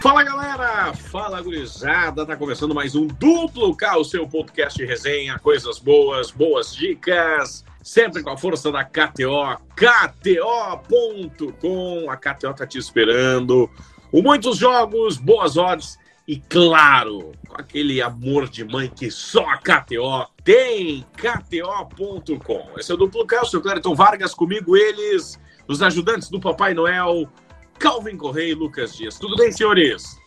Fala galera, fala gurizada, tá começando mais um Duplo K, o seu podcast resenha, coisas boas, boas dicas, sempre com a força da KTO, KTO.com, a KTO tá te esperando, com muitos jogos, boas odds e claro, com aquele amor de mãe que só a KTO tem, KTO.com. Esse é o Duplo K, o seu Clériton Vargas, comigo eles, os ajudantes do Papai Noel, Calvin Correia e Lucas Dias. Tudo bem, senhores?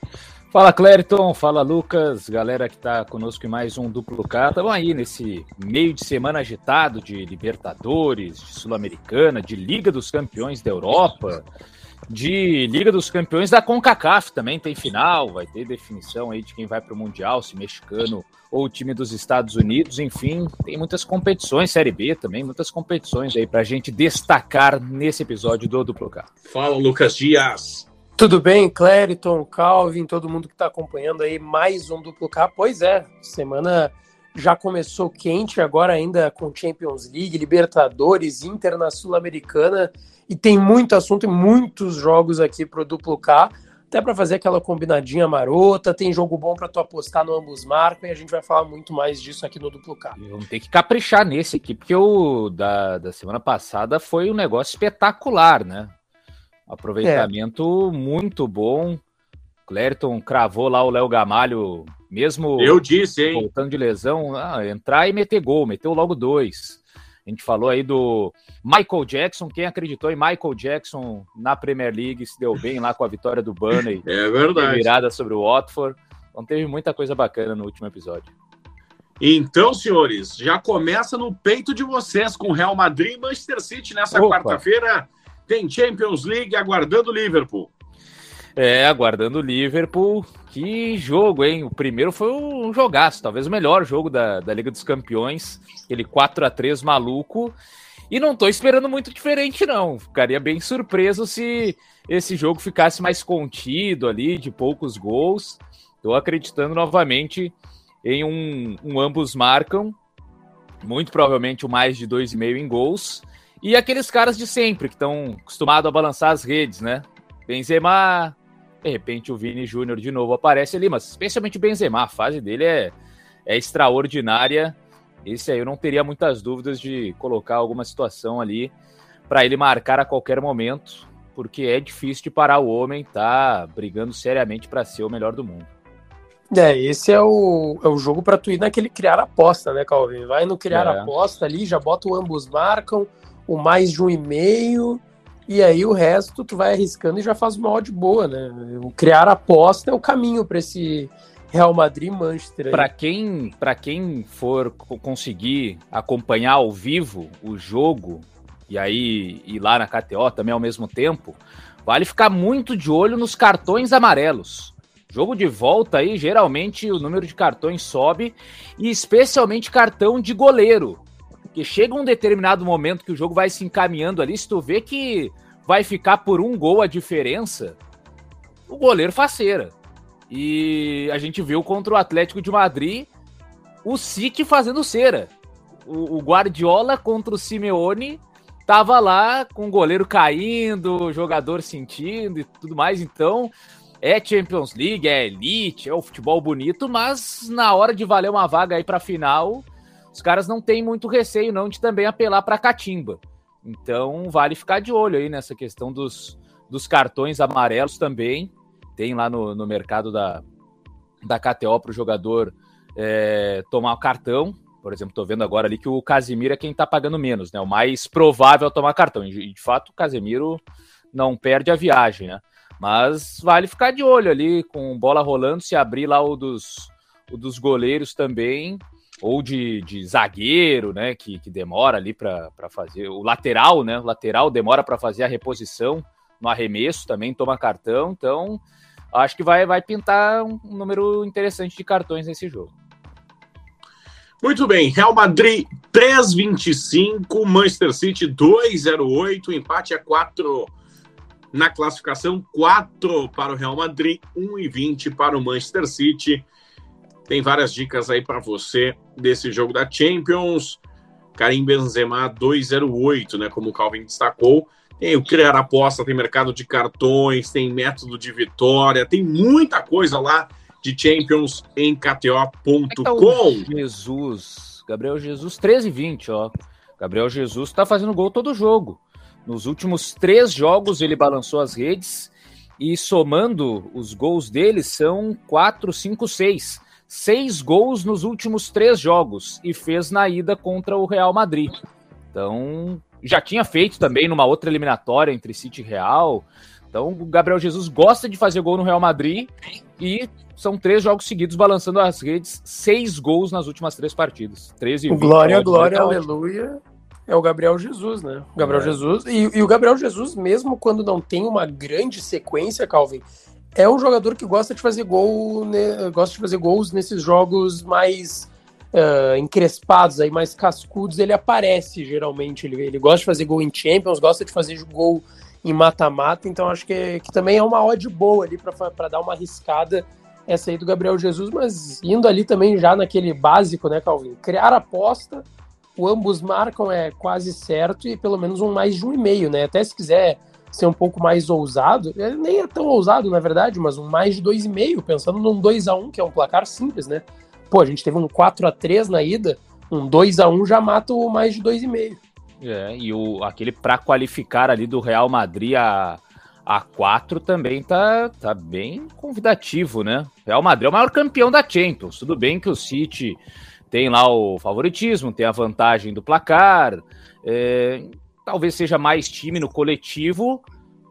Fala, Clériton. Fala, Lucas. Galera que está conosco em mais um Duplo K. Estamos aí nesse meio de semana agitado de Libertadores, de Sul-Americana, de Liga dos Campeões da Europa, de Liga dos Campeões da CONCACAF também. Tem final, vai ter definição aí de quem vai para o Mundial, se mexicano ou o time dos Estados Unidos. Enfim, tem muitas competições, Série B também, muitas competições aí para a gente destacar nesse episódio do Duplo K. Fala, Lucas Dias. Tudo bem, Clériton, Calvin, todo mundo que está acompanhando aí mais um Duplo K. Pois é, semana já começou quente, agora ainda com Champions League, Libertadores, Inter na Sul-Americana, e tem muito assunto e muitos jogos aqui para o Duplo K, até para fazer aquela combinadinha marota, tem jogo bom para tu apostar no ambos marcam, e a gente vai falar muito mais disso aqui no Duplo K. Vamos ter que caprichar nesse aqui, porque o da, da semana passada foi um negócio espetacular, né? Aproveitamento é. muito bom. Clériton cravou lá o Léo Gamalho, mesmo eu disse, hein? voltando de lesão, ah, entrar e meter gol, meteu logo dois. A gente falou aí do Michael Jackson. Quem acreditou em Michael Jackson na Premier League se deu bem lá com a vitória do Burnley. É verdade. Virada sobre o Watford. Então teve muita coisa bacana no último episódio. Então, senhores, já começa no peito de vocês com Real Madrid e Manchester City nessa quarta-feira. Tem Champions League aguardando o Liverpool. É, aguardando o Liverpool. Que jogo, hein? O primeiro foi um jogaço, talvez o melhor jogo da, da Liga dos Campeões. Aquele 4 a 3 maluco. E não tô esperando muito diferente, não. Ficaria bem surpreso se esse jogo ficasse mais contido ali, de poucos gols. Tô acreditando novamente em um, um ambos marcam. Muito provavelmente o mais de 2,5 em gols. E aqueles caras de sempre, que estão acostumados a balançar as redes, né? Benzema, de repente o Vini Júnior de novo aparece ali, mas especialmente o Benzema, a fase dele é, é extraordinária. Esse aí eu não teria muitas dúvidas de colocar alguma situação ali para ele marcar a qualquer momento, porque é difícil de parar o homem, tá brigando seriamente para ser o melhor do mundo. É, esse é o, é o jogo para tu ir naquele criar aposta, né, Calvin? Vai no criar é. aposta ali, já bota o ambos marcam, o mais de um e meio, e aí o resto tu vai arriscando e já faz uma odd boa, né? O criar aposta é o caminho para esse Real Madrid Manchester. Para quem, para quem for conseguir acompanhar ao vivo o jogo e aí ir lá na KTO também ao mesmo tempo, vale ficar muito de olho nos cartões amarelos. Jogo de volta aí, geralmente o número de cartões sobe e especialmente cartão de goleiro. Porque chega um determinado momento que o jogo vai se encaminhando ali, se tu vê que vai ficar por um gol a diferença, o goleiro faceira. E a gente viu contra o Atlético de Madrid o City fazendo cera. O, o Guardiola contra o Simeone tava lá com o goleiro caindo, o jogador sentindo e tudo mais. Então, é Champions League, é elite, é o futebol bonito, mas na hora de valer uma vaga aí para final, os caras não têm muito receio não de também apelar para catimba. Então vale ficar de olho aí nessa questão dos, dos cartões amarelos também. Tem lá no, no mercado da, da KTO para o jogador é, tomar cartão. Por exemplo, estou vendo agora ali que o Casemiro é quem está pagando menos, né? O mais provável a tomar cartão. E de fato, o Casemiro não perde a viagem, né? Mas vale ficar de olho ali com bola rolando, se abrir lá o dos, o dos goleiros também ou de, de zagueiro, né, que, que demora ali para fazer, o lateral, né, o lateral demora para fazer a reposição no arremesso, também toma cartão, então acho que vai, vai pintar um número interessante de cartões nesse jogo. Muito bem, Real Madrid 3,25, Manchester City 2,08, empate a 4 na classificação, 4 para o Real Madrid, 1,20 para o Manchester City. Tem várias dicas aí para você desse jogo da Champions. Karim Benzema 208, né? Como o Calvin destacou. Tem o criar aposta, tem mercado de cartões, tem método de vitória, tem muita coisa lá de Champions em KTO.com. Jesus, Gabriel Jesus 13 e 20, ó. Gabriel Jesus tá fazendo gol todo jogo. Nos últimos três jogos ele balançou as redes e somando os gols dele são 4, 5, 6. Seis gols nos últimos três jogos e fez na ida contra o Real Madrid. Então, já tinha feito também numa outra eliminatória entre City e Real. Então, o Gabriel Jesus gosta de fazer gol no Real Madrid e são três jogos seguidos balançando as redes, seis gols nas últimas três partidas. 13 20, glória, glória, aleluia. É o Gabriel Jesus, né? O Gabriel é. Jesus. E, e, o Gabriel Jesus, mesmo quando não tem uma grande sequência, Calvin, é um jogador que gosta de fazer gol, né, gosta de fazer gols nesses jogos mais uh, encrespados, aí, mais cascudos. Ele aparece geralmente. Ele, ele gosta de fazer gol em Champions, gosta de fazer gol em mata-mata, então acho que, que também é uma odd boa ali para dar uma arriscada essa aí do Gabriel Jesus, mas indo ali também já naquele básico, né, Calvin? Criar aposta, o ambos marcam é quase certo e pelo menos um mais de um e meio, né? Até se quiser ser um pouco mais ousado, nem é tão ousado na verdade, mas um mais de dois e meio, pensando num 2 a 1 que é um placar simples, né? Pô, a gente teve um 4 a 3 na ida, um 2 a 1 já mata o mais de dois e meio. É, e o, aquele para qualificar ali do Real Madrid a, a 4 também tá, tá bem convidativo, né? Real Madrid é o maior campeão da Champions. Tudo bem que o City tem lá o favoritismo, tem a vantagem do placar, é, talvez seja mais time no coletivo,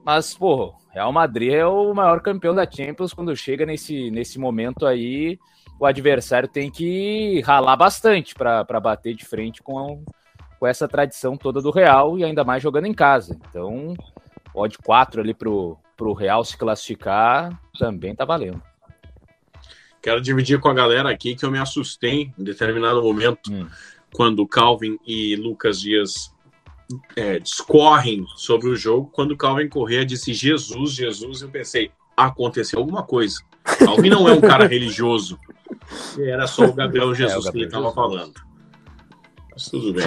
mas, pô, Real Madrid é o maior campeão da Champions quando chega nesse, nesse momento aí. O adversário tem que ralar bastante para bater de frente com, com essa tradição toda do Real e ainda mais jogando em casa. Então, odd 4 ali pro, pro Real se classificar também tá valendo. Quero dividir com a galera aqui que eu me assustei em determinado momento hum. quando Calvin e Lucas Dias é, discorrem sobre o jogo. Quando Calvin Correa disse Jesus, Jesus, eu pensei, aconteceu alguma coisa. Calvin não é um cara religioso. Era só o Gabriel Jesus é, o Gabriel que ele estava falando. Mas tudo bem.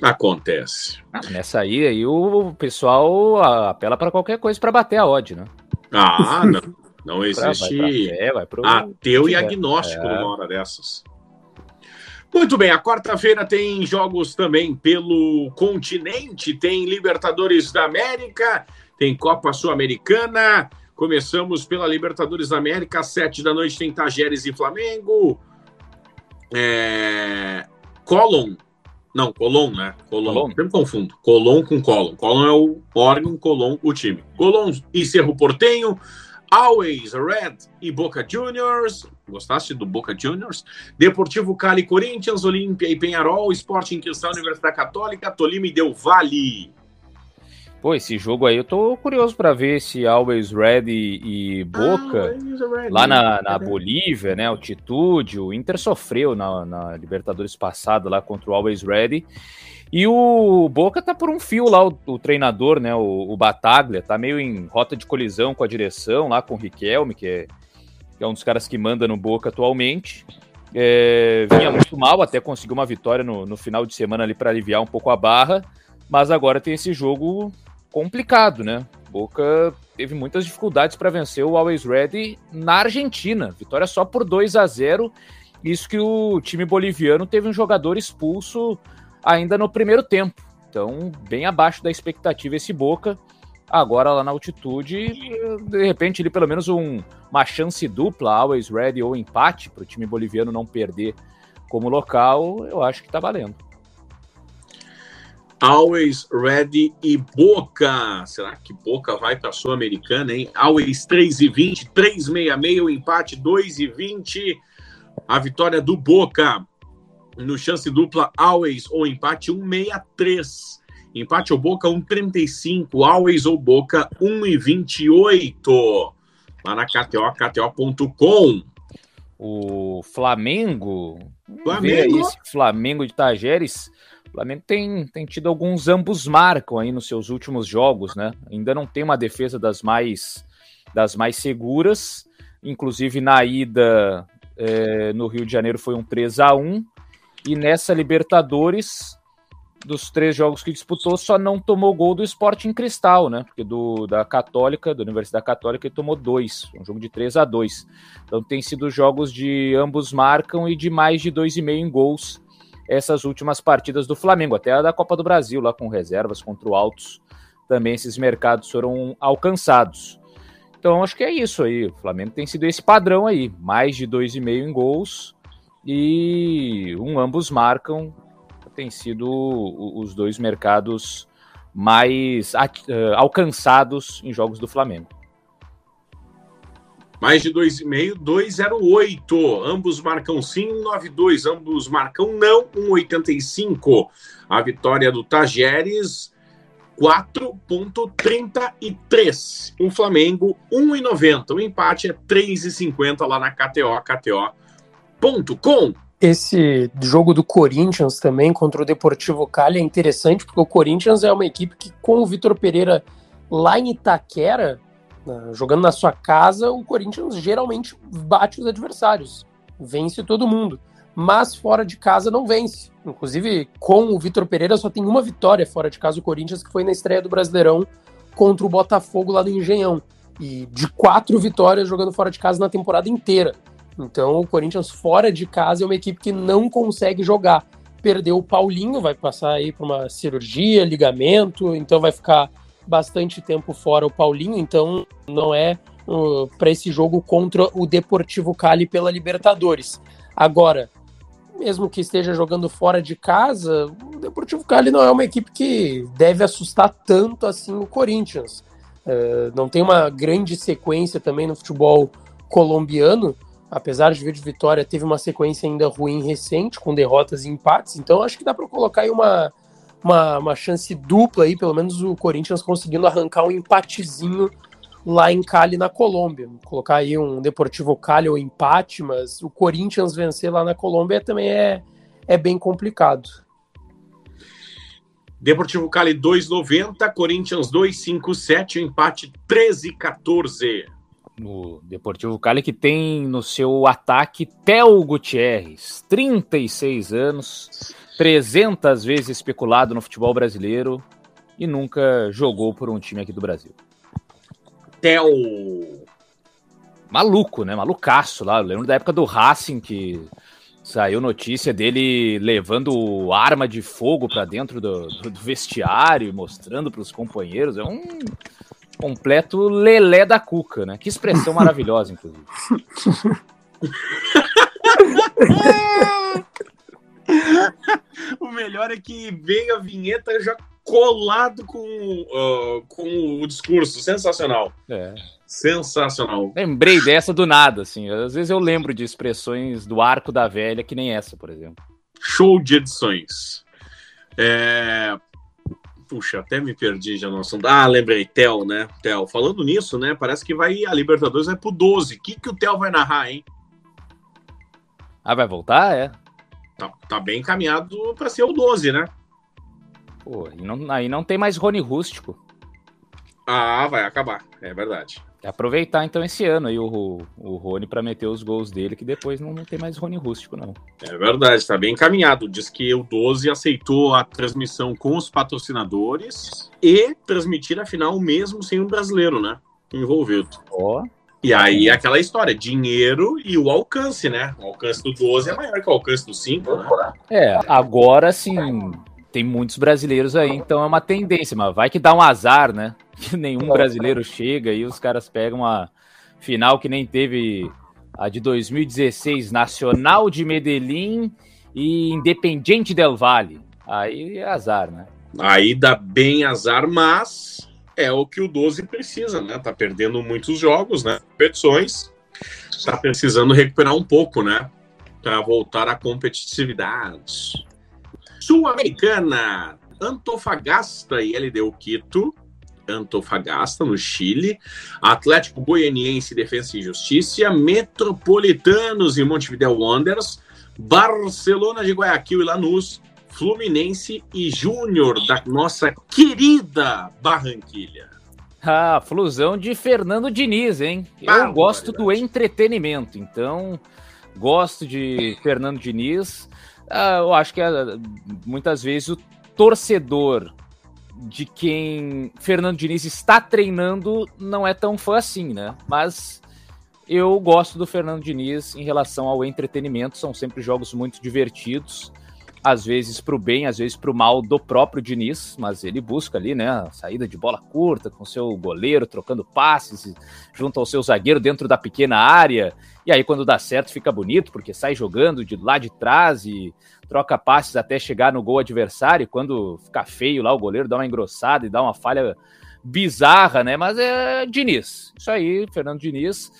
Acontece. Nessa aí, aí o pessoal apela para qualquer coisa para bater a odd, né? Ah, não. Não existe vai fé, vai pro... ateu e agnóstico é. numa hora dessas. Muito bem, a quarta-feira tem jogos também pelo continente, tem Libertadores da América, tem Copa Sul-Americana. Começamos pela Libertadores da América, às sete da noite tem Tajeres e Flamengo. É... Colon não, Colom, né? Colom. Colom. Sempre confundo. Colom com Colom. Colom é o órgão, Colom o time. Colom e Cerro Portenho, Always Red e Boca Juniors. Gostaste do Boca Juniors? Deportivo Cali, Corinthians, Olímpia e Penharol, Sporting Questão, Universidade Católica, Tolima e Del Valle. Pô, esse jogo aí eu tô curioso para ver se Always Ready e Boca, lá na, na Bolívia, né, altitude, o Inter sofreu na, na, Libertadores passada lá contra o Always Ready, e o Boca tá por um fio lá, o, o treinador, né, o, o, Bataglia, tá meio em rota de colisão com a direção lá, com o Riquelme, que é, que é um dos caras que manda no Boca atualmente, é, vinha muito mal, até conseguiu uma vitória no, no final de semana ali para aliviar um pouco a barra, mas agora tem esse jogo complicado, né? Boca teve muitas dificuldades para vencer o Always Ready na Argentina. Vitória só por 2 a 0. Isso que o time boliviano teve um jogador expulso ainda no primeiro tempo. Então, bem abaixo da expectativa esse Boca. Agora lá na altitude, de repente, ele pelo menos um, uma chance dupla, Always Ready ou empate, para o time boliviano não perder como local, eu acho que está valendo. Always Ready e Boca. Será que Boca vai para a Sul-Americana, hein? Always 3 e 20, 366, o empate 2 e 20. A vitória do Boca no chance dupla Always ou empate 163. Empate ou Boca 135, Always ou Boca 1 e 28. Lá na KTO, KTO.com. O Flamengo. Flamengo. Esse Flamengo de Tajeres o Flamengo tem, tem tido alguns ambos marcam aí nos seus últimos jogos, né? Ainda não tem uma defesa das mais, das mais seguras. Inclusive na ida é, no Rio de Janeiro foi um 3 a 1 E nessa Libertadores, dos três jogos que disputou, só não tomou gol do Sporting Cristal, né? Porque do da Católica, da Universidade Católica, ele tomou dois, um jogo de 3 a 2 Então tem sido jogos de ambos marcam e de mais de 2,5 em gols essas últimas partidas do Flamengo, até a da Copa do Brasil, lá com reservas contra o Altos. Também esses mercados foram alcançados. Então acho que é isso aí. O Flamengo tem sido esse padrão aí, mais de 2,5 em gols e um ambos marcam tem sido os dois mercados mais uh, alcançados em jogos do Flamengo. Mais de 2,5, 2,08. Ambos marcam sim, 1,92. Ambos marcam não, 1,85. A vitória do Tajeres, 4,33. O Flamengo, 1,90. O empate é 3,50 lá na KTO, Esse jogo do Corinthians também contra o Deportivo Cali é interessante, porque o Corinthians é uma equipe que, com o Vitor Pereira lá em Itaquera, jogando na sua casa, o Corinthians geralmente bate os adversários, vence todo mundo. Mas fora de casa não vence. Inclusive, com o Vitor Pereira só tem uma vitória fora de casa o Corinthians, que foi na estreia do Brasileirão contra o Botafogo lá no Engenhão. E de quatro vitórias jogando fora de casa na temporada inteira. Então o Corinthians fora de casa é uma equipe que não consegue jogar. Perdeu o Paulinho, vai passar aí por uma cirurgia, ligamento, então vai ficar bastante tempo fora o Paulinho, então não é uh, para esse jogo contra o Deportivo Cali pela Libertadores. Agora, mesmo que esteja jogando fora de casa, o Deportivo Cali não é uma equipe que deve assustar tanto assim o Corinthians. Uh, não tem uma grande sequência também no futebol colombiano, apesar de ver de vitória, teve uma sequência ainda ruim recente, com derrotas e empates, então acho que dá para colocar aí uma, uma, uma chance dupla aí, pelo menos o Corinthians conseguindo arrancar um empatezinho lá em Cali, na Colômbia. Colocar aí um Deportivo Cali ou empate, mas o Corinthians vencer lá na Colômbia também é, é bem complicado. Deportivo Cali 2,90, Corinthians 2,57, empate 13,14 no Deportivo Cali, que tem no seu ataque Theo Gutierrez, 36 anos, 300 vezes especulado no futebol brasileiro e nunca jogou por um time aqui do Brasil. Theo. Maluco, né? Malucaço lá. Eu lembro da época do Racing que saiu notícia dele levando arma de fogo para dentro do, do, do vestiário, mostrando para os companheiros. É um completo lelé da cuca, né? Que expressão maravilhosa, inclusive. o melhor é que veio a vinheta já colado com, uh, com o discurso. Sensacional. É. Sensacional. Lembrei dessa do nada, assim. Às vezes eu lembro de expressões do arco da velha, que nem essa, por exemplo. Show de edições. É, Puxa, até me perdi já no assunto. Ah, lembrei, Tel, né? Tel. Falando nisso, né? Parece que vai a Libertadores vai pro 12. O que, que o Tel vai narrar, hein? Ah, vai voltar? É. Tá, tá bem encaminhado para ser o 12, né? Pô, aí não, aí não tem mais Rony Rústico. Ah, vai acabar. É verdade. É aproveitar então esse ano aí o, o Rony para meter os gols dele, que depois não, não tem mais Rony Rústico, não. É verdade, está bem encaminhado. Diz que o 12 aceitou a transmissão com os patrocinadores e transmitir a final mesmo sem um brasileiro, né? Envolvido. Ó. Oh. E aí aquela história, dinheiro e o alcance, né? O alcance do 12 é maior que o alcance do 5, né? É, agora sim, tem muitos brasileiros aí, então é uma tendência, mas vai que dá um azar, né? que nenhum brasileiro chega e os caras pegam a final que nem teve a de 2016, Nacional de Medellín e Independiente del Valle. Aí é azar, né? Aí dá bem azar, mas é o que o 12 precisa, né? Tá perdendo muitos jogos, né? Competições. Tá precisando recuperar um pouco, né? Para voltar à competitividade. Sul-Americana, Antofagasta e LDU Quito Antofagasta, no Chile, Atlético Goianiense, Defensa e Justiça, Metropolitanos e Montevideo Wanderers, Barcelona de Guayaquil e Lanús, Fluminense e Júnior da nossa querida Barranquilha. Ah, flusão de Fernando Diniz, hein? Eu gosto do entretenimento, então gosto de Fernando Diniz. Uh, eu acho que uh, muitas vezes o torcedor de quem Fernando Diniz está treinando não é tão fã assim, né? Mas eu gosto do Fernando Diniz em relação ao entretenimento, são sempre jogos muito divertidos às vezes para o bem, às vezes para o mal do próprio Diniz, mas ele busca ali, né, saída de bola curta com seu goleiro trocando passes junto ao seu zagueiro dentro da pequena área. E aí quando dá certo fica bonito, porque sai jogando de lá de trás e troca passes até chegar no gol adversário. Quando fica feio lá o goleiro dá uma engrossada e dá uma falha bizarra, né? Mas é Diniz. Isso aí, Fernando Diniz.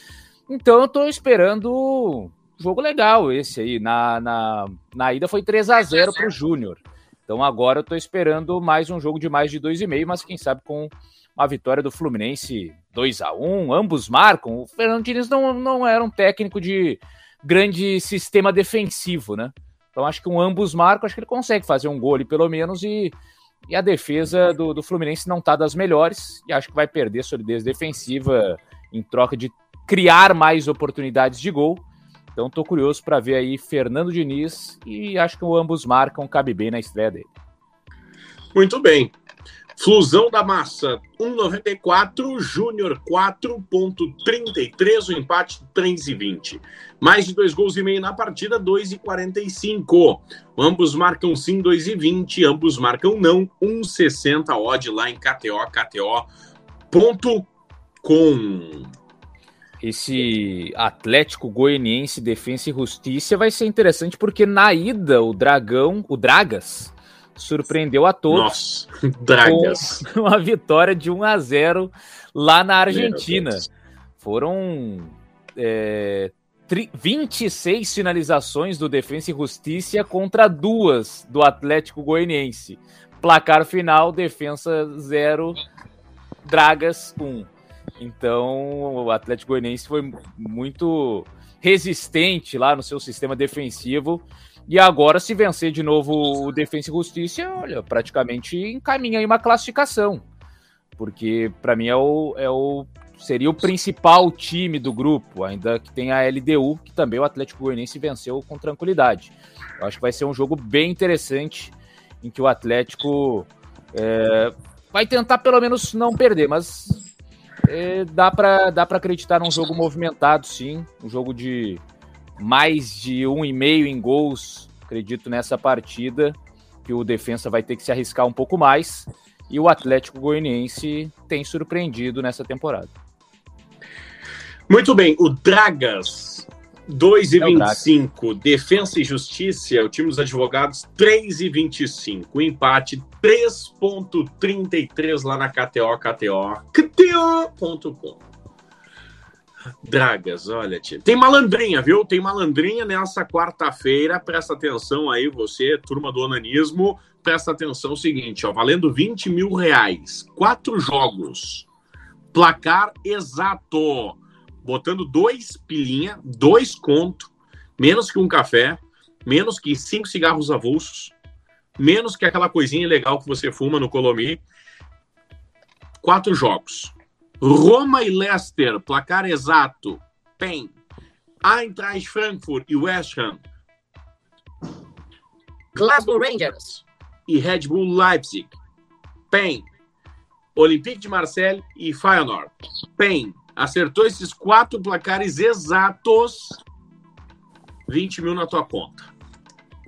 Então eu tô esperando jogo legal esse aí. Na, na, na ida foi 3 a 0 para o Júnior. Então agora eu estou esperando mais um jogo de mais de 2,5, mas quem sabe com uma vitória do Fluminense 2 a 1 Ambos marcam. O Fernando Diniz não, não era um técnico de grande sistema defensivo, né? Então acho que um ambos marcam, acho que ele consegue fazer um gol ali pelo menos e, e a defesa do, do Fluminense não está das melhores e acho que vai perder solidez defensiva em troca de criar mais oportunidades de gol. Então tô curioso para ver aí Fernando Diniz e acho que ambos marcam, cabe bem na estreia dele. Muito bem. Flusão da Massa, 1,94, Júnior 4,33, o empate 3,20. Mais de dois gols e meio na partida, 2,45. Ambos marcam sim, 2,20, ambos marcam não, 1,60 odd lá em KTO, KTO.com esse Atlético Goianiense Defensa e Justiça vai ser interessante porque na ida o Dragão, o Dragas, surpreendeu a todos. Nossa, Dragas. Com uma vitória de 1 a 0 lá na Argentina. Foram é, 26 finalizações do Defensa e Justiça contra duas do Atlético Goianiense. Placar final, Defensa 0, Dragas 1. Então, o Atlético Goianiense foi muito resistente lá no seu sistema defensivo. E agora, se vencer de novo o Defensa e Justiça, olha, praticamente encaminha aí uma classificação. Porque, para mim, é o, é o, seria o principal time do grupo, ainda que tem a LDU, que também o Atlético Goianiense venceu com tranquilidade. Eu acho que vai ser um jogo bem interessante, em que o Atlético é, vai tentar pelo menos não perder, mas é, dá para dá acreditar num jogo movimentado, sim. Um jogo de mais de um e meio em gols, acredito nessa partida, que o defensa vai ter que se arriscar um pouco mais. E o Atlético Goianiense tem surpreendido nessa temporada. Muito bem, o Dragas 2,25. É Defesa e Justiça, o time dos advogados, 3,25. O empate, 3,33 lá na KTO, KTO, KTO.com. Dragas, olha, tia. Tem malandrinha, viu? Tem malandrinha nessa quarta-feira. Presta atenção aí, você, turma do onanismo. Presta atenção, seguinte, ó. Valendo 20 mil reais. Quatro jogos. Placar exato botando dois pilinha, dois conto, menos que um café, menos que cinco cigarros avulsos, menos que aquela coisinha legal que você fuma no Colomi. Quatro jogos. Roma e Leicester, placar exato. PEN. Eintracht Frankfurt e West Ham. Glasgow Rangers e Red Bull Leipzig. PEN. Olympique de Marseille e Feyenoord. PEN acertou esses quatro placares exatos, 20 mil na tua conta.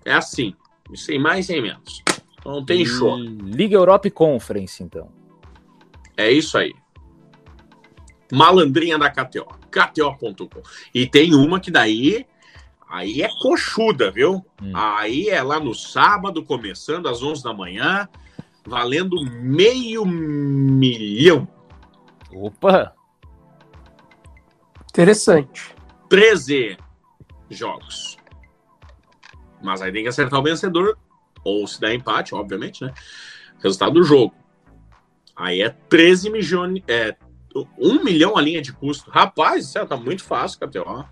É assim, sem mais, sem menos. Não tem show. Liga Europe Conference, então. É isso aí. Malandrinha da KTO. KTO.com. E tem uma que daí. Aí é coxuda, viu? Hum. Aí é lá no sábado, começando às 11 da manhã, valendo meio milhão. Opa! Interessante. 13 jogos. Mas aí tem que acertar o vencedor, ou se der empate, obviamente, né? Resultado do jogo. Aí é 13 milhões. É 1 milhão a linha de custo. Rapaz, isso tá muito fácil, KTO.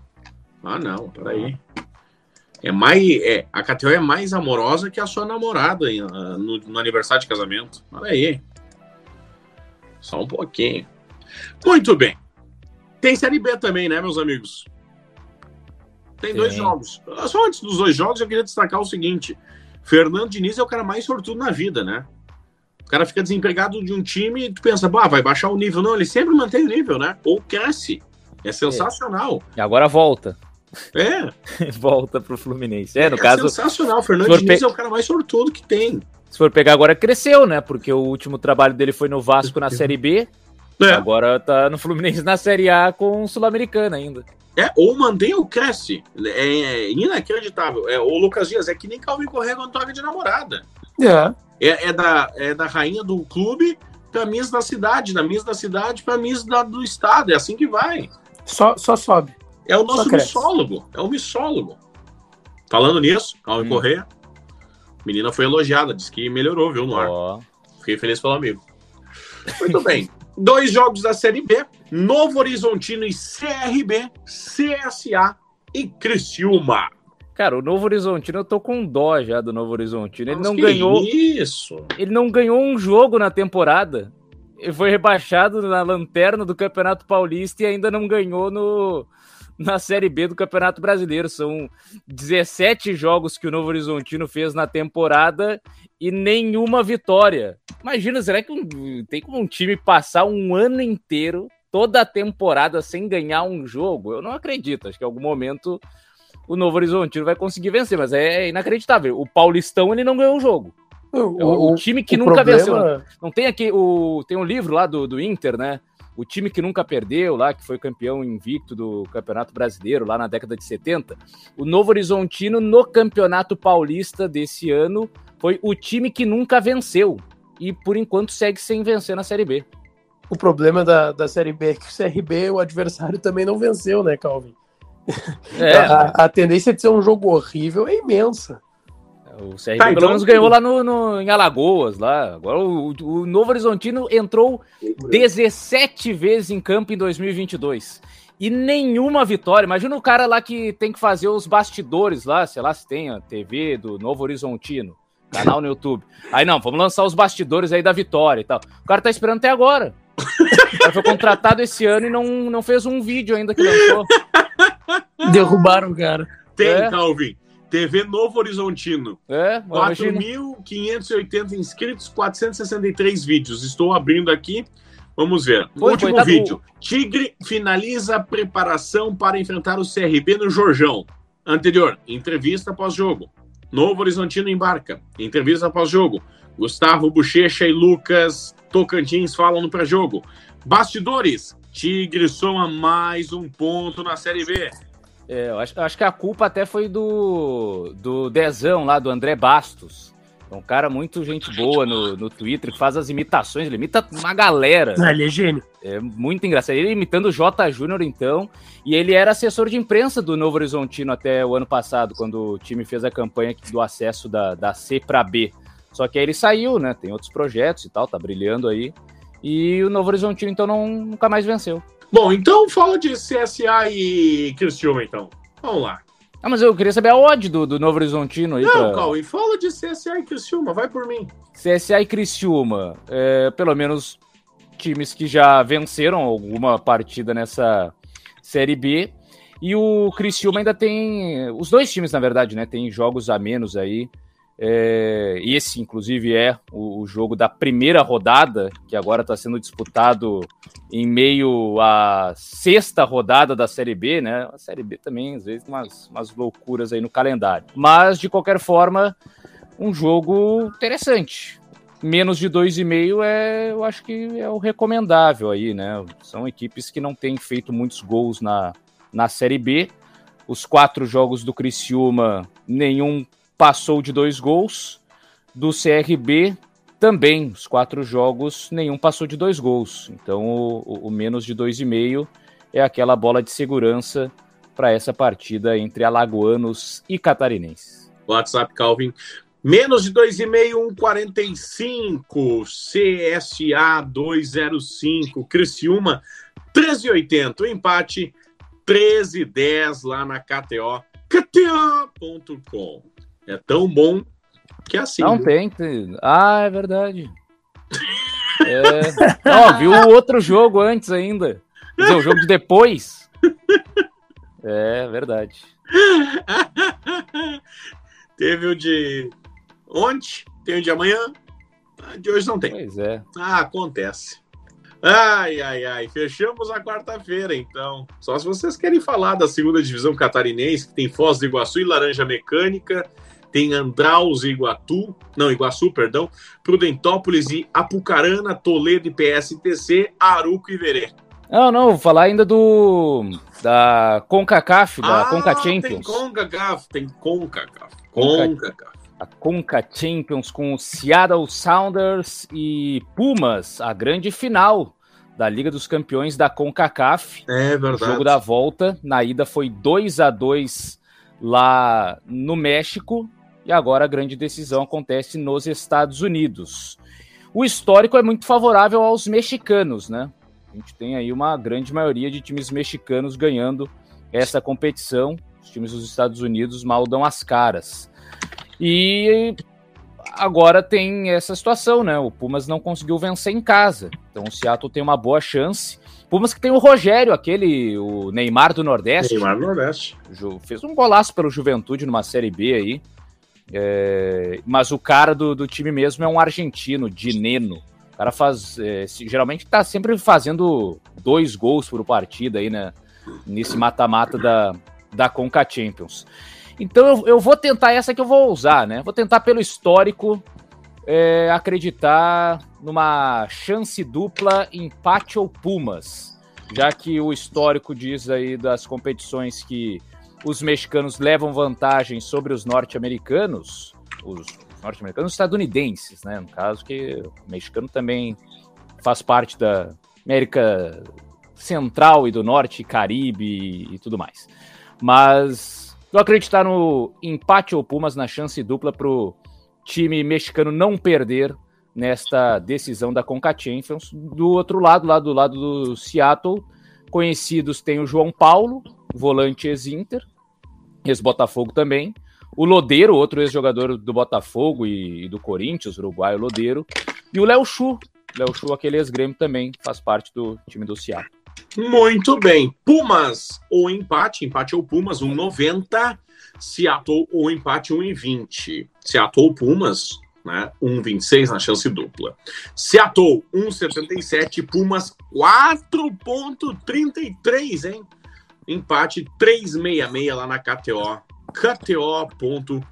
Ah, não, peraí. É mais, é, a KTO é mais amorosa que a sua namorada ah, no, no aniversário de casamento. Olha aí. Só um pouquinho. Muito bem. Tem Série B também, né, meus amigos? Tem Sim. dois jogos. Só antes dos dois jogos, eu queria destacar o seguinte: Fernando Diniz é o cara mais sortudo na vida, né? O cara fica desempregado de um time e tu pensa, bah, vai baixar o nível. Não, ele sempre mantém o nível, né? Ou cresce. É sensacional. E agora volta. É, volta pro Fluminense. É, no é caso, sensacional. O Fernando Diniz é o cara mais sortudo que tem. se for pegar agora, cresceu, né? Porque o último trabalho dele foi no Vasco na Série B. É. Agora tá no Fluminense na Série A com o Sul-Americana ainda. É, ou mantém ou cresce. É, é inacreditável. É, o Lucas Dias é que nem Calvin Correa quando toca de namorada. É. É, é da, é da rainha do clube pra Miss da cidade, da Miss da cidade pra Miss da, do estado. É assim que vai. Só, só sobe. É o nosso missólogo. É o missólogo. Falando nisso, Calvin Hum. Correa, a menina foi elogiada, disse que melhorou, viu, no ar. Fiquei feliz pelo amigo. Muito bem. Dois jogos da Série B: Novo Horizontino e CRB, CSA e Criciúma. Cara, o Novo Horizontino, eu tô com dó já do Novo Horizontino. Ele Mas não que ganhou, Isso. ele não ganhou um jogo na temporada. Ele foi rebaixado na lanterna do Campeonato Paulista e ainda não ganhou no, na Série B do Campeonato Brasileiro. São 17 jogos que o Novo Horizontino fez na temporada e nenhuma vitória. Imagina, será que um- tem como um time passar um ano inteiro, toda a temporada, sem ganhar um jogo? Eu não acredito. Acho que em algum momento o Novo Horizontino vai conseguir vencer, mas é inacreditável. O Paulistão ele não ganhou um jogo. O, É o- time que nunca problema- venceu. Não tem aqui o tem um livro lá do, do Inter, né? O time que nunca perdeu lá, que foi campeão invicto do Campeonato Brasileiro lá na década de 70. O Novo Horizontino no Campeonato Paulista desse ano foi o time que nunca venceu e por enquanto segue sem vencer na Série B. O problema da, da Série B é que o CRB, o adversário, também não venceu, né, Calvin? É, A, a tendência de ser um jogo horrível é imensa. O CRB Tá, pelo então- menos ganhou lá no, no- em Alagoas lá. Agora o, o Novo Horizontino entrou 17 vezes em campo em 2022. E nenhuma vitória. Imagina o cara lá que tem que fazer os bastidores lá, sei lá se tem a TV do Novo Horizontino, canal no YouTube. Aí não, vamos lançar os bastidores aí da vitória e tal. O cara tá esperando até agora. O cara foi contratado esse ano e não, não fez um vídeo ainda que lançou. Derrubaram o cara. Tem, É. Calvin. TV Novo Horizontino. É, imagina. 4.580 inscritos, 463 vídeos. Estou abrindo aqui. Vamos ver. Foi, Último coitado, vídeo. Tigre finaliza a preparação para enfrentar o CRB no Jorjão. Anterior, entrevista pós-jogo. Novo Horizontino embarca. Entrevista pós-jogo. Gustavo Bochecha e Lucas Tocantins falam no pré-jogo. Bastidores. Tigre soma mais um ponto na Série B. É, eu acho, eu acho que a culpa até foi do, do Dezão lá, do André Bastos. É um cara muito gente boa no, no Twitter, que faz as imitações, ele imita uma galera. Ah, ele é gênio. É muito engraçado. Ele imitando o J. Júnior, então, e ele era assessor de imprensa do Novo Horizontino até o ano passado, quando o time fez a campanha do acesso da, da C para B. Só que aí ele saiu, né? Tem outros projetos e tal, tá brilhando aí. E o Novo Horizontino, então, não, nunca mais venceu. Bom, então fala de CSA e Criciúma, então. Vamos lá. Ah, mas eu queria saber a odd do, do Novo Horizontino aí. Não, pra- Cauê, fala de CSA e Criciúma, vai por mim. CSA e Criciúma, é, pelo menos times que já venceram alguma partida nessa Série B. E o Criciúma ainda tem. Os dois times, na verdade, né? Tem jogos a menos aí. É, esse, inclusive, é o, o jogo da primeira rodada, que agora está sendo disputado em meio à sexta rodada da Série B, né? A Série B também, às vezes, umas, umas loucuras aí no calendário. Mas, de qualquer forma, um jogo interessante. Menos de 2,5 é, eu acho que é o recomendável aí, né? São equipes que não têm feito muitos gols na, na Série B. Os quatro jogos do Criciúma, nenhum passou de dois gols. Do CRB, também, os quatro jogos, nenhum passou de dois gols. Então, o, o- menos de 2,5 é aquela bola de segurança para essa partida entre alagoanos e catarinenses. WhatsApp Calvin. Menos de 2,5, 1,45. CSA 205. Criciúma 13,80. O empate 13,10 lá na KTO. KTO.com. É tão bom que é assim. Não viu? tem. Ah, é verdade. É... Ó, viu o outro jogo antes ainda. Quer dizer, o jogo de depois. É verdade. Teve o de ontem, tem o de amanhã, ah, de hoje não tem. Pois é. Ah, acontece. Ai, ai, ai. Fechamos a quarta-feira, então. Só se vocês querem falar da segunda divisão catarinense, que tem Foz do Iguaçu e Laranja Mecânica, tem Andraus e Iguatu, não, Iguaçu, perdão, Prudentópolis e Apucarana, Toledo e PSTC, Aruco e Verê. Não, não, vou falar ainda do da CONCACAF, da ah, CONCA Tem Champions. CONCACAF, tem CONCACAF. Conca- CONCACAF. A CONCA Champions com o Seattle Sounders e Pumas, a grande final da Liga dos Campeões da CONCACAF. É O verdade. jogo da volta, na ida foi 2 a 2 lá no México e agora a grande decisão acontece nos Estados Unidos. O histórico é muito favorável aos mexicanos, né? A gente tem aí uma grande maioria de times mexicanos ganhando essa competição. Os times dos Estados Unidos mal dão as caras. E agora tem essa situação, né? O Pumas não conseguiu vencer em casa. Então o Seattle tem uma boa chance. Pumas que tem o Rogério, aquele, o Neymar do Nordeste. Neymar Nordeste. Ju- fez um golaço pelo Juventude numa Série B aí. É, mas o cara do, do time mesmo é um argentino, Dineno. O cara faz. é, geralmente tá sempre fazendo dois gols por partida aí, né? Nesse mata-mata da, da Conca Champions. Então eu, eu vou tentar essa que eu vou usar, né? Vou tentar pelo histórico é, acreditar numa chance dupla empate ou Pumas. Já que o histórico diz aí das competições que os mexicanos levam vantagem sobre os norte-americanos, os norte-americanos estadunidenses, né? No caso, que o mexicano também faz parte da América Central e do Norte, Caribe e tudo mais. Mas eu acreditar no empate ou Pumas na chance dupla para o time mexicano não perder nesta decisão da Conca Champions. Do outro lado, lá do lado do Seattle, conhecidos tem o João Paulo, volante ex-Inter, ex-Botafogo também. O Lodeiro, outro ex-jogador do Botafogo e, do Corinthians, uruguaio Lodeiro. E o Léo Chu. Léo Chu, aquele ex-grêmio também, faz parte do time do Seattle. Muito bem. Pumas ou empate, empate ou Pumas, 1,90. Seattle ou empate, 1,20. Seattle ou Pumas, né? 1,26 na chance dupla. Seattle, 1,77. Pumas, 4,33, hein? Empate, 3,66 lá na KTO. KTO.com.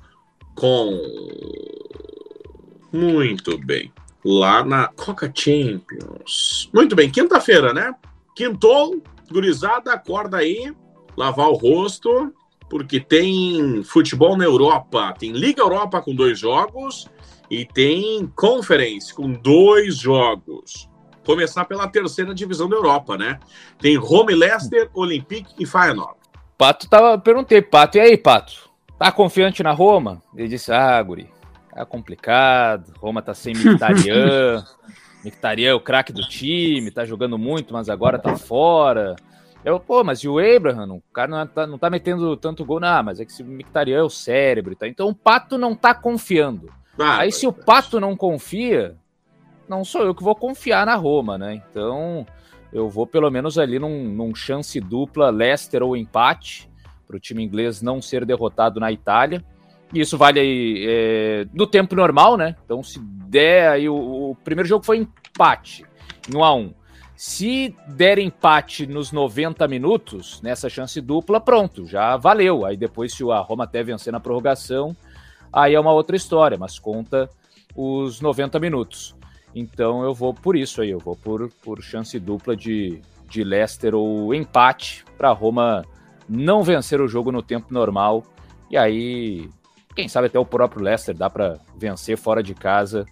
Muito bem. Lá na Coca Champions. Muito bem, quinta-feira, né? Quintou, gurizada, acorda aí, lavar o rosto, porque tem futebol na Europa. Tem Liga Europa com dois jogos e tem Conference com dois jogos. Começar pela terceira divisão da Europa, né? Tem Rome, Leicester, Olympique e Feyenoord. Pato tava. Perguntei, Pato, e aí, Pato? Tá confiante na Roma? Ele disse: Ah, Guri, tá complicado. Roma tá sem Mkhitaryan. Mkhitaryan é o craque do time, tá jogando muito, mas agora tá fora. Eu, pô, mas e o Abraham? O cara não tá, não tá metendo tanto gol, não, mas é que esse Mkhitaryan é o cérebro, tá? Então o Pato não tá confiando. Ah, Aí se o Pato não confia, não sou eu que vou confiar na Roma, né? Então eu vou pelo menos ali num, num chance dupla Leicester ou empate para o time inglês não ser derrotado na Itália. E isso vale aí é, no tempo normal, né? Então se der aí o, o primeiro jogo foi empate em 1 a 1. Se der empate nos 90 minutos, nessa chance dupla, pronto, já valeu. Aí depois, se a Roma até vencer na prorrogação, aí é uma outra história, mas conta os 90 minutos. Então eu vou por isso aí, eu vou por, por chance dupla de, de Leicester ou empate para Roma não vencer o jogo no tempo normal. E aí, quem sabe até o próprio Leicester dá para vencer fora de casa,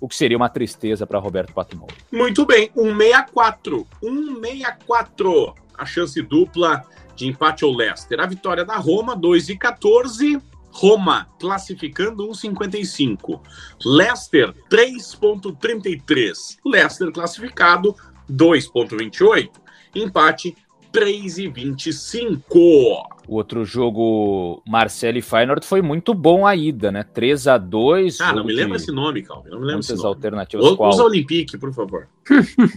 o que seria uma tristeza para Roberto Patrimônio. Muito bem, 164. 164. A chance dupla de empate ao Leicester. A vitória da Roma, 2 e 14. Roma classificando 1,55. Leicester 3,33. Leicester classificado 2,28. Empate 3,25. O outro jogo, Marcelo e Feyenoord, foi muito bom a ida, né? 3 a 2 Ah, não me lembra esse nome, Calvin. Não me lembra esse Muitas nome. alternativas. Usa Qual? Olympique, por favor.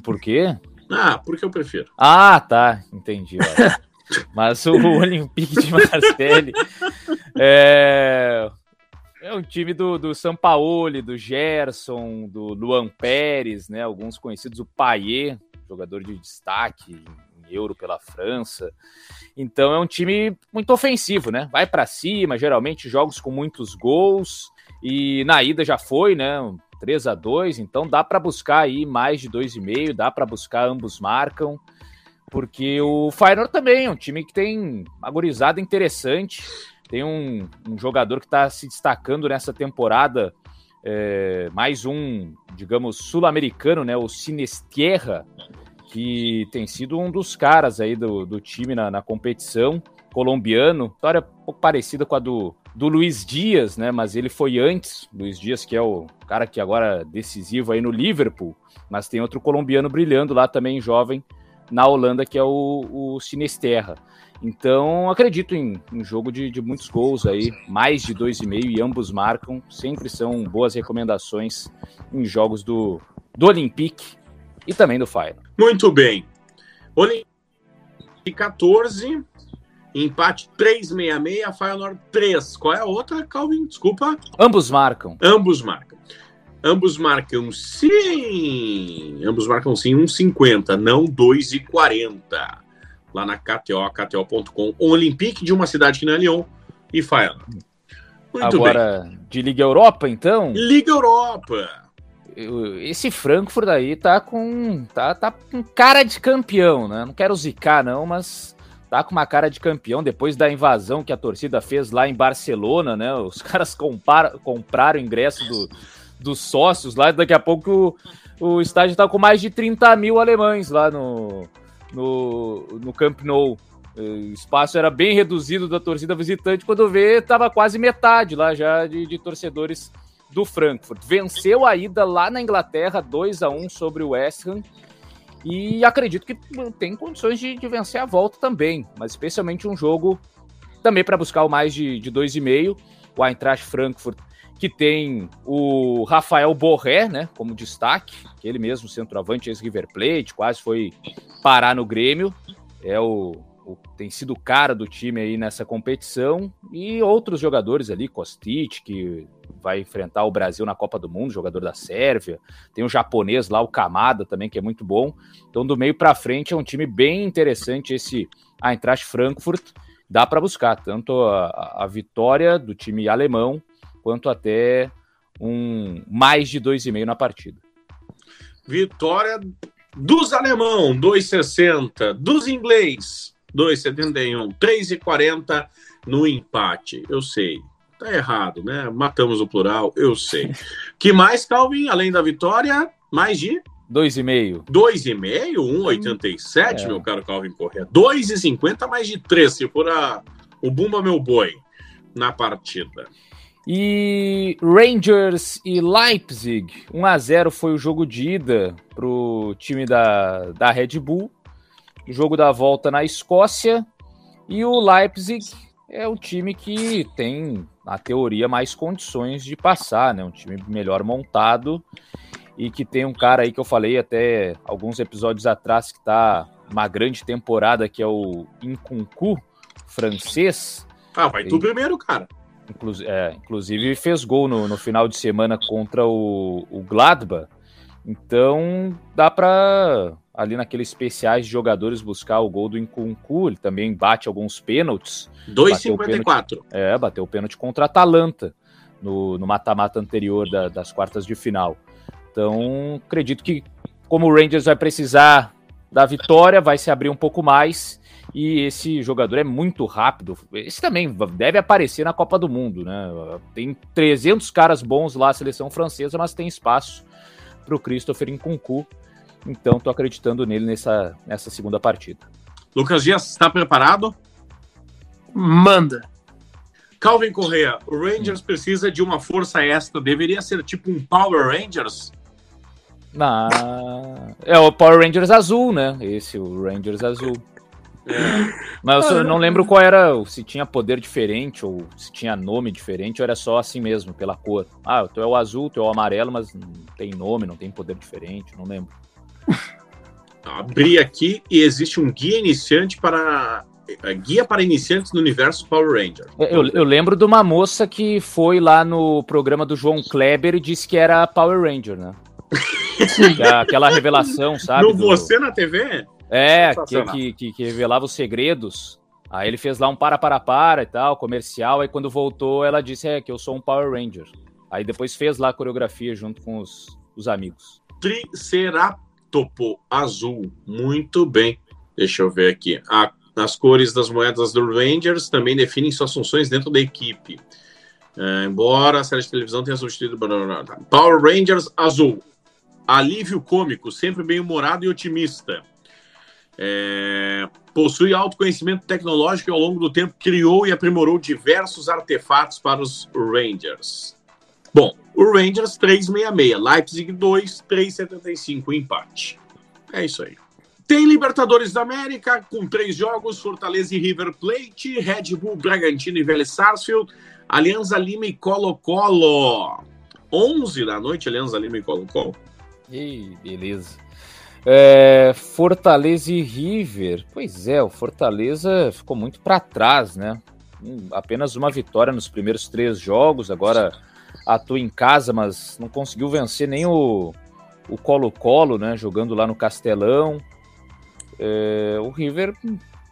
Por quê? Ah, porque eu prefiro. Ah, tá. Entendi. Mas o Olympique de Marseille é, é um time do, do Sampaoli, do Gerson, do Luan Pérez, né? Alguns conhecidos, o Payet, jogador de destaque em Euro pela França. Então é um time muito ofensivo, né? Vai para cima, geralmente jogos com muitos gols. E na ida já foi, né? 3 a 2 então dá para buscar aí mais de 2,5, dá para buscar ambos marcam, porque o Feyenoord também é um time que tem agorizada interessante, tem um, um jogador que está se destacando nessa temporada, é, mais um, digamos, sul-americano, né, o Sinestierra, que tem sido um dos caras aí do, do time na, na competição, colombiano, história um pouco parecida com a do, do Luiz Dias, né? Mas ele foi antes, Luiz Dias, que é o cara que agora é decisivo aí no Liverpool, mas tem outro colombiano brilhando lá também, jovem, na Holanda, que é o, o Sinesterra. Então, acredito em, em jogo de, de, muitos gols aí, mais de dois e meio, e ambos marcam. Sempre são boas recomendações em jogos do, do Olympique e também do Fire. Muito bem. Olympique 14, Empate 366, Feyenoord 3. Qual é a outra, Calvin? Desculpa. Ambos marcam. Ambos marcam. Ambos marcam sim. Ambos marcam sim 1,50, não 2,40. Lá na KTO, KTO.com. Olympique de uma cidade que não é Lyon e Feyenoord. Muito Agora, bem. de Liga Europa, então? Liga Europa. Esse Frankfurt aí tá com tá, tá com cara de campeão, né? Não quero zicar não, mas tá com uma cara de campeão depois da invasão que a torcida fez lá em Barcelona, né? Os caras compara, compraram o ingresso do, dos sócios lá, daqui a pouco o, o estádio tá com mais de 30 mil alemães lá no, no, no Camp Nou. O espaço era bem reduzido da torcida visitante, quando vê, tava quase metade lá já de, de torcedores do Frankfurt. Venceu a ida lá na Inglaterra, 2 a 1 sobre o West Ham e acredito que tem condições de, de vencer a volta também, mas especialmente um jogo também para buscar o mais de, de 2,5. O Eintracht Frankfurt, que tem o Rafael Borré, né, como destaque, ele mesmo, centroavante, ex-River Plate, quase foi parar no Grêmio, é o, o, tem sido cara do time aí nessa competição, e outros jogadores ali, Kostic, que vai enfrentar o Brasil na Copa do Mundo, jogador da Sérvia. Tem o japonês lá, o Kamada também, que é muito bom. Então, do meio para frente, é um time bem interessante esse Eintracht Frankfurt. Dá para buscar tanto a, a, vitória do time alemão, quanto até um mais de 2,5 na partida. Vitória dos alemão, 2,60. Dos inglês, 2,71. 3,40 no empate. Eu sei, Tá errado, né? Matamos o plural, eu sei. que mais, Calvin? Além da vitória, mais de? Dois e meio. Dois e meio? 1,87, é. meu caro Calvin Correa. E cinquenta mais de três, se for a, o Bumba Meu Boi na partida. E Rangers e Leipzig, 1 a 0 foi o jogo de ida para o time da, da Red Bull. Jogo da volta na Escócia. E o Leipzig é o time que tem na teoria, mais condições de passar, né? Um time melhor montado e que tem um cara aí que eu falei até alguns episódios atrás que tá uma grande temporada, que é o Incuncu, francês. Ah, vai tu primeiro, cara. Inclu é, inclusive fez gol no, no, final de semana contra o, o Gladbach. Então dá para ali naqueles especiais de jogadores buscar o gol do Incuncu, ele também bate alguns pênaltis. 2,54. É, bateu o pênalti contra a Atalanta no mata-mata anterior da, das quartas de final. Então, acredito que como o Rangers vai precisar da vitória, vai se abrir um pouco mais e esse jogador é muito rápido. Esse também deve aparecer na Copa do Mundo, né? Tem 300 caras bons lá, a seleção francesa, mas tem espaço para o Christopher Nkunku. Então, estou acreditando nele nessa, nessa segunda partida. Lucas Dias, está preparado? Manda. Calvin Correa, o Rangers hum. precisa de uma força extra. Deveria ser tipo um Power Rangers? Na... É o Power Rangers azul, né? Esse, o Rangers azul. É. Mas eu não lembro qual era, se tinha poder diferente ou se tinha nome diferente ou era só assim mesmo, pela cor. Ah, tu é o azul, tu é o amarelo, mas não tem nome, não tem poder diferente, não lembro. Abri aqui e existe um guia iniciante para é, Guia para Iniciantes no Universo Power Ranger. É, eu, eu, lembro de uma moça que foi lá no programa do João Kleber e disse que era Power Ranger, né? aquela revelação, sabe? No do... Você na TV? É, que, que, que, que revelava os segredos. Aí ele fez lá um para para para e tal, comercial. Aí quando voltou, ela disse é, que eu sou um Power Ranger. Aí depois fez lá a coreografia junto com os, os amigos. Triceratopo azul. Muito bem. Deixa eu ver aqui. A, as cores das moedas do Rangers também definem suas funções dentro da equipe. É, embora a série de televisão tenha substituído. Power Rangers azul. Alívio cômico, sempre bem humorado e otimista. É, possui autoconhecimento tecnológico e ao longo do tempo criou e aprimorou diversos artefatos para os Rangers. Bom, o Rangers 366, Leipzig 2, 375, empate. É isso aí. Tem Libertadores da América com três jogos: Fortaleza e River Plate, Red Bull, Bragantino e Vélez Sarsfield, Alianza Lima e Colo-Colo. 11 da noite, Alianza Lima e Colo-Colo. Ih, beleza. É, Fortaleza e River. Pois é, o Fortaleza ficou muito para trás, né? Hum, apenas uma vitória nos primeiros três jogos. Agora atua em casa, mas não conseguiu vencer nem o Colo-Colo, né? Jogando lá no Castelão. É, o River,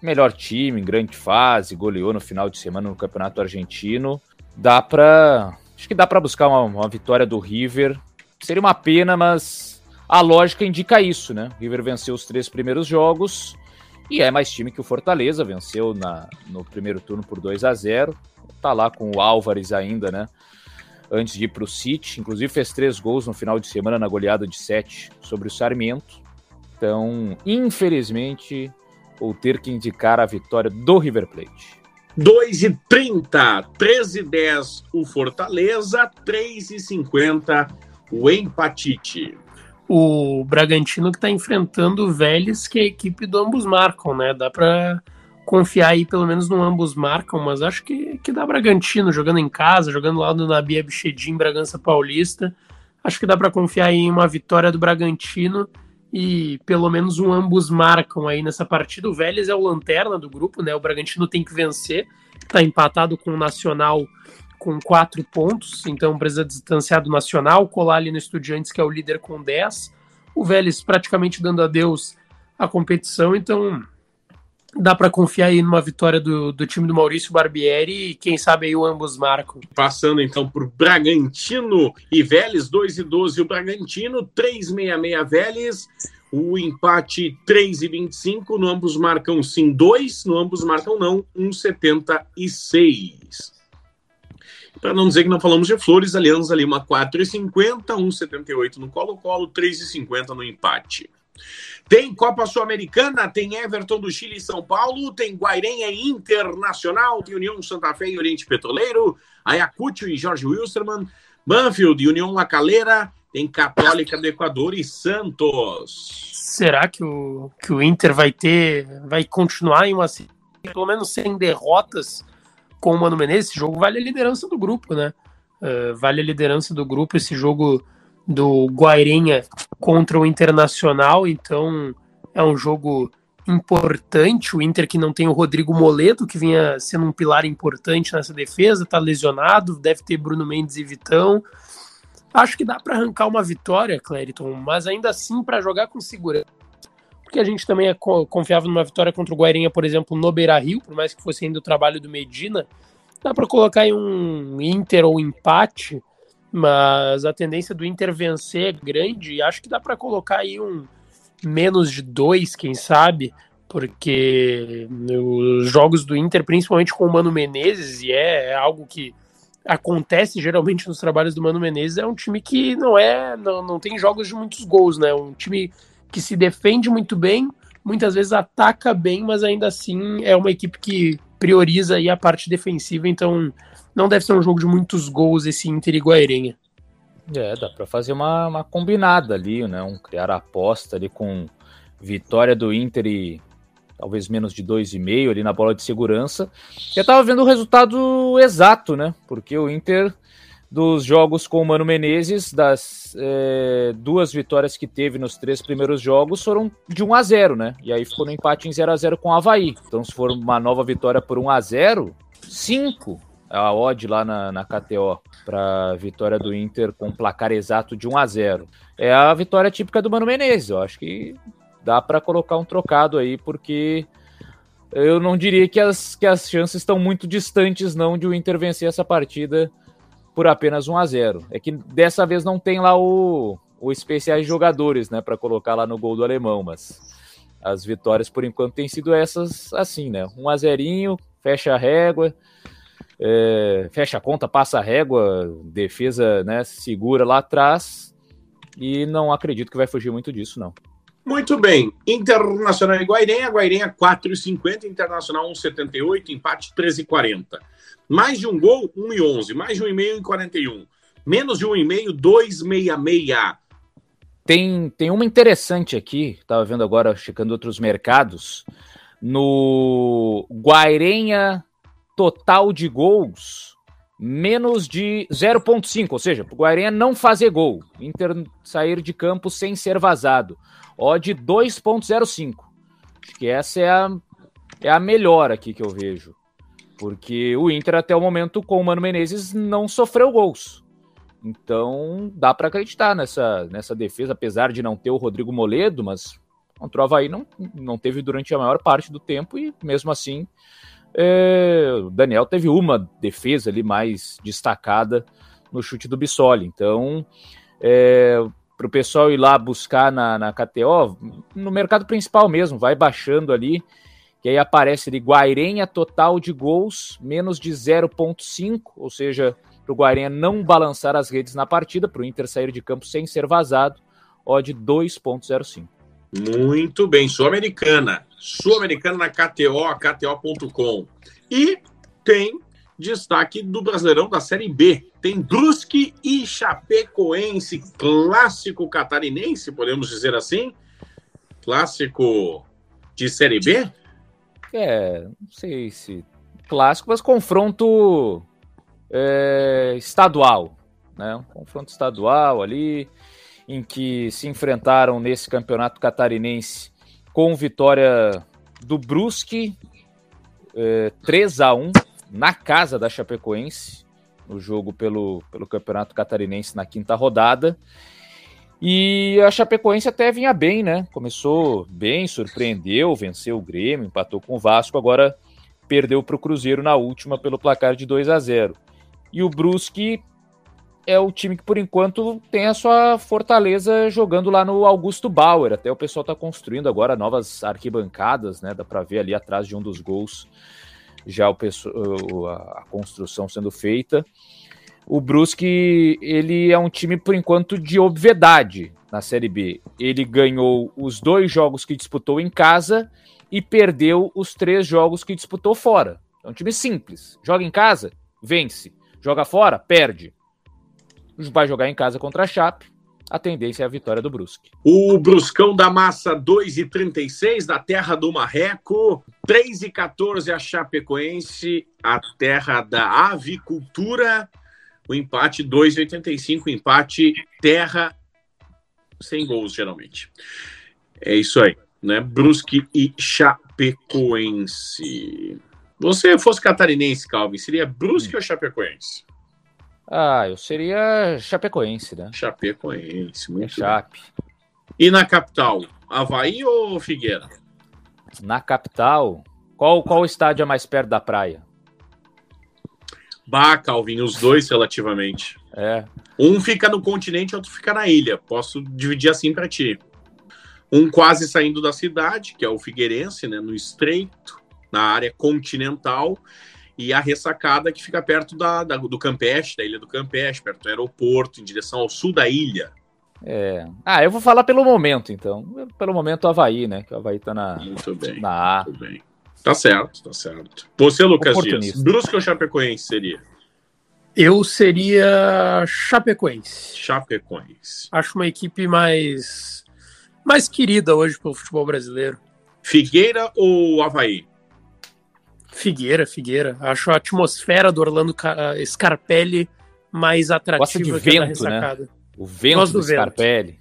melhor time, em grande fase, goleou no final de semana no Campeonato Argentino. Dá para, acho que dá para buscar uma, uma vitória do River. Seria uma pena, mas a lógica indica isso, né? O River venceu os três primeiros jogos e é mais time que o Fortaleza, venceu na, no primeiro turno por 2 a 0 Tá lá com o Álvares ainda, né? Antes de ir para o City, inclusive fez três gols no final de semana na goleada de 7 sobre o Sarmiento. Então, infelizmente, vou ter que indicar a vitória do River Plate. 2 e 30, 13 e 10 o Fortaleza, 3 e 50 o Empatite o Bragantino que está enfrentando o Vélez, que é a equipe do ambos marcam, né? Dá para confiar aí pelo menos no ambos marcam, mas acho que, que dá Bragantino jogando em casa, jogando lá no Nabia Bichedim, Bragança Paulista. Acho que dá para confiar em uma vitória do Bragantino e pelo menos um ambos marcam aí nessa partida. O Vélez é o lanterna do grupo, né? O Bragantino tem que vencer, tá empatado com o Nacional com quatro pontos, então precisa distanciar do Nacional, colar ali no Estudiantes, que é o líder com 10. O Vélez praticamente dando adeus à competição, então dá para confiar aí numa vitória do, do time do Maurício Barbieri e quem sabe aí o ambos marcam. Passando então por Bragantino e Vélez, 2 e 12 o Bragantino, 366 Vélez, o empate 3 e 25, no ambos marcam sim 2, no ambos marcam não, 1,76. Para não dizer que não falamos de Flores, Aliança Lima 4,50, 1,78 no Colo-Colo, 3,50 no empate. Tem Copa Sul-Americana, tem Everton do Chile e São Paulo, tem Guairenha Internacional, tem União Santa Fé e Oriente Petroleiro, Ayacucho e Jorge Wilstermann, Banfield e União La Calera, tem Católica do Equador e Santos. Será que o, que o Inter vai ter, vai continuar em uma, pelo menos sem derrotas com o Mano Menezes, esse jogo vale a liderança do grupo, né? Uh, vale a liderança do grupo esse jogo do Guairenha contra o Internacional, então é um jogo importante. O Inter que não tem o Rodrigo Moledo, que vinha sendo um pilar importante nessa defesa, tá lesionado, deve ter Bruno Mendes e Vitão. Acho que dá para arrancar uma vitória, Clériton, mas ainda assim para jogar com segurança porque a gente também é confiava numa vitória contra o Guairinha, por exemplo, no Beira Rio, por mais que fosse ainda o trabalho do Medina. Dá para colocar em um Inter ou empate, mas a tendência do Inter vencer é grande e acho que dá para colocar aí um menos de dois, quem sabe, porque os jogos do Inter, principalmente com o Mano Menezes, e é, é algo que acontece geralmente nos trabalhos do Mano Menezes, é um time que não é, não, não tem jogos de muitos gols, né? Um time que se defende muito bem, muitas vezes ataca bem, mas ainda assim é uma equipe que prioriza aí a parte defensiva, então não deve ser um jogo de muitos gols esse Inter e Guairenha. É, dá para fazer uma, uma combinada ali, né? Um criar aposta ali com vitória do Inter e talvez menos de 2,5 ali na bola de segurança. Eu tava vendo o resultado exato, né? Porque o Inter dos jogos com o Mano Menezes, das é, duas vitórias que teve nos três primeiros jogos, foram de 1 a 0 né? E aí ficou no empate em 0 a 0 com o Havaí. Então, se for uma nova vitória por 1 a 0 5 a odd lá na, na KTO para vitória do Inter com placar exato de 1 a 0 É a vitória típica do Mano Menezes. Eu acho que dá para colocar um trocado aí, porque eu não diria que as, que as chances estão muito distantes, não, de o Inter vencer essa partida por apenas 1 a 0 É que dessa vez não tem lá o, o especiais jogadores, né, para colocar lá no gol do alemão, mas as vitórias por enquanto têm sido essas assim, né? 1 a 0 fecha a régua, é, fecha a conta, passa a régua, defesa, né, segura lá atrás e não acredito que vai fugir muito disso, não. Muito bem. Internacional e Guairenha, Guairenha 4,50, Internacional 1,78, empate 13,40. Mais de um gol, 1,11. Mais de um e meio, 41. Menos de um e meio, 2,66. Tem, tem uma interessante aqui, estava vendo agora, checando outros mercados. No Guairenha, total de gols, menos de 0,5, ou seja, o Guairenha não fazer gol, Inter sair de campo sem ser vazado. Odd 2,05. Acho que essa é a, é a melhor aqui que eu vejo. Porque o Inter, até o momento, com o Mano Menezes, não sofreu gols. Então, dá para acreditar nessa, nessa defesa, apesar de não ter o Rodrigo Moledo, mas contra o Havaí não, não teve durante a maior parte do tempo e, mesmo assim, é, o Daniel teve uma defesa ali mais destacada no chute do Bissoli. Então, é, para o pessoal ir lá buscar na, na KTO, no mercado principal mesmo, vai baixando ali que aí aparece ali Guairenha total de gols menos de 0.5, ou seja, para o Guairenha não balançar as redes na partida, para o Inter sair de campo sem ser vazado, odd 2.05. Muito bem, Sul-Americana. Sul-Americana na KTO, KTO.com. E tem destaque do Brasileirão da Série B. Tem Brusque e Chapecoense, clássico catarinense, podemos dizer assim. Clássico de Série B? É, não sei se clássico, mas confronto é, estadual, né? Um confronto estadual ali, em que se enfrentaram nesse campeonato catarinense com vitória do Brusque, é, 3 a 1 na casa da Chapecoense, no jogo pelo, pelo campeonato catarinense na quinta rodada. E a Chapecoense até vinha bem, né? Começou bem, surpreendeu, venceu o Grêmio, empatou com o Vasco, agora perdeu para o Cruzeiro na última pelo placar de 2 a 0. E o Brusque é o time que por enquanto tem a sua fortaleza jogando lá no Augusto Bauer. Até o pessoal está construindo agora novas arquibancadas, né? Dá para ver ali atrás de um dos gols já o, a construção sendo feita o Brusque ele é um time por enquanto de obviedade na Série B. Ele ganhou os dois jogos que disputou em casa e perdeu os três jogos que disputou fora. É um time simples. Joga em casa, vence. Joga fora, perde. Vai jogar em casa contra a Chape. A tendência é a vitória do Brusque. O Bruscão da Massa 2,36 da terra do Marreco. 3,14 a Chapecoense, a terra da avicultura o empate 2,85, empate terra sem gols, geralmente. É isso aí, né? Brusque e Chapecoense. Você fosse catarinense, Calvin, seria Brusque hum. ou Chapecoense? Ah, eu seria Chapecoense, né? Chapecoense, muito é Chape. E na capital, Havaí ou Figueira? Na capital, qual, qual estádio é mais perto da praia? Bah, Calvin, os dois relativamente. É. Um fica no continente, outro fica na ilha. Posso dividir assim para ti. Um quase saindo da cidade, que é o Figueirense, né, no estreito, na área continental, e a ressacada que fica perto da, da, do Campeche, da ilha do Campeche, perto do aeroporto, em direção ao sul da ilha. É. Ah, eu vou falar pelo momento, então. Pelo momento, o Havaí, né? Que o Havaí tá na, Muito bem, na A. Muito bem. Tá certo, tá certo. Você, Lucas Dias, Brusque ou Chapecoense seria? Eu seria Chapecoense. Chapecoense. Acho uma equipe mais mais querida hoje pelo futebol brasileiro. Figueira ou Havaí? Figueira, Figueira. Acho a atmosfera do Orlando Scarpelli mais atrativa Gosta de que a da vento, né? ressacada. O vento Gosto do, do vento. Scarpelli.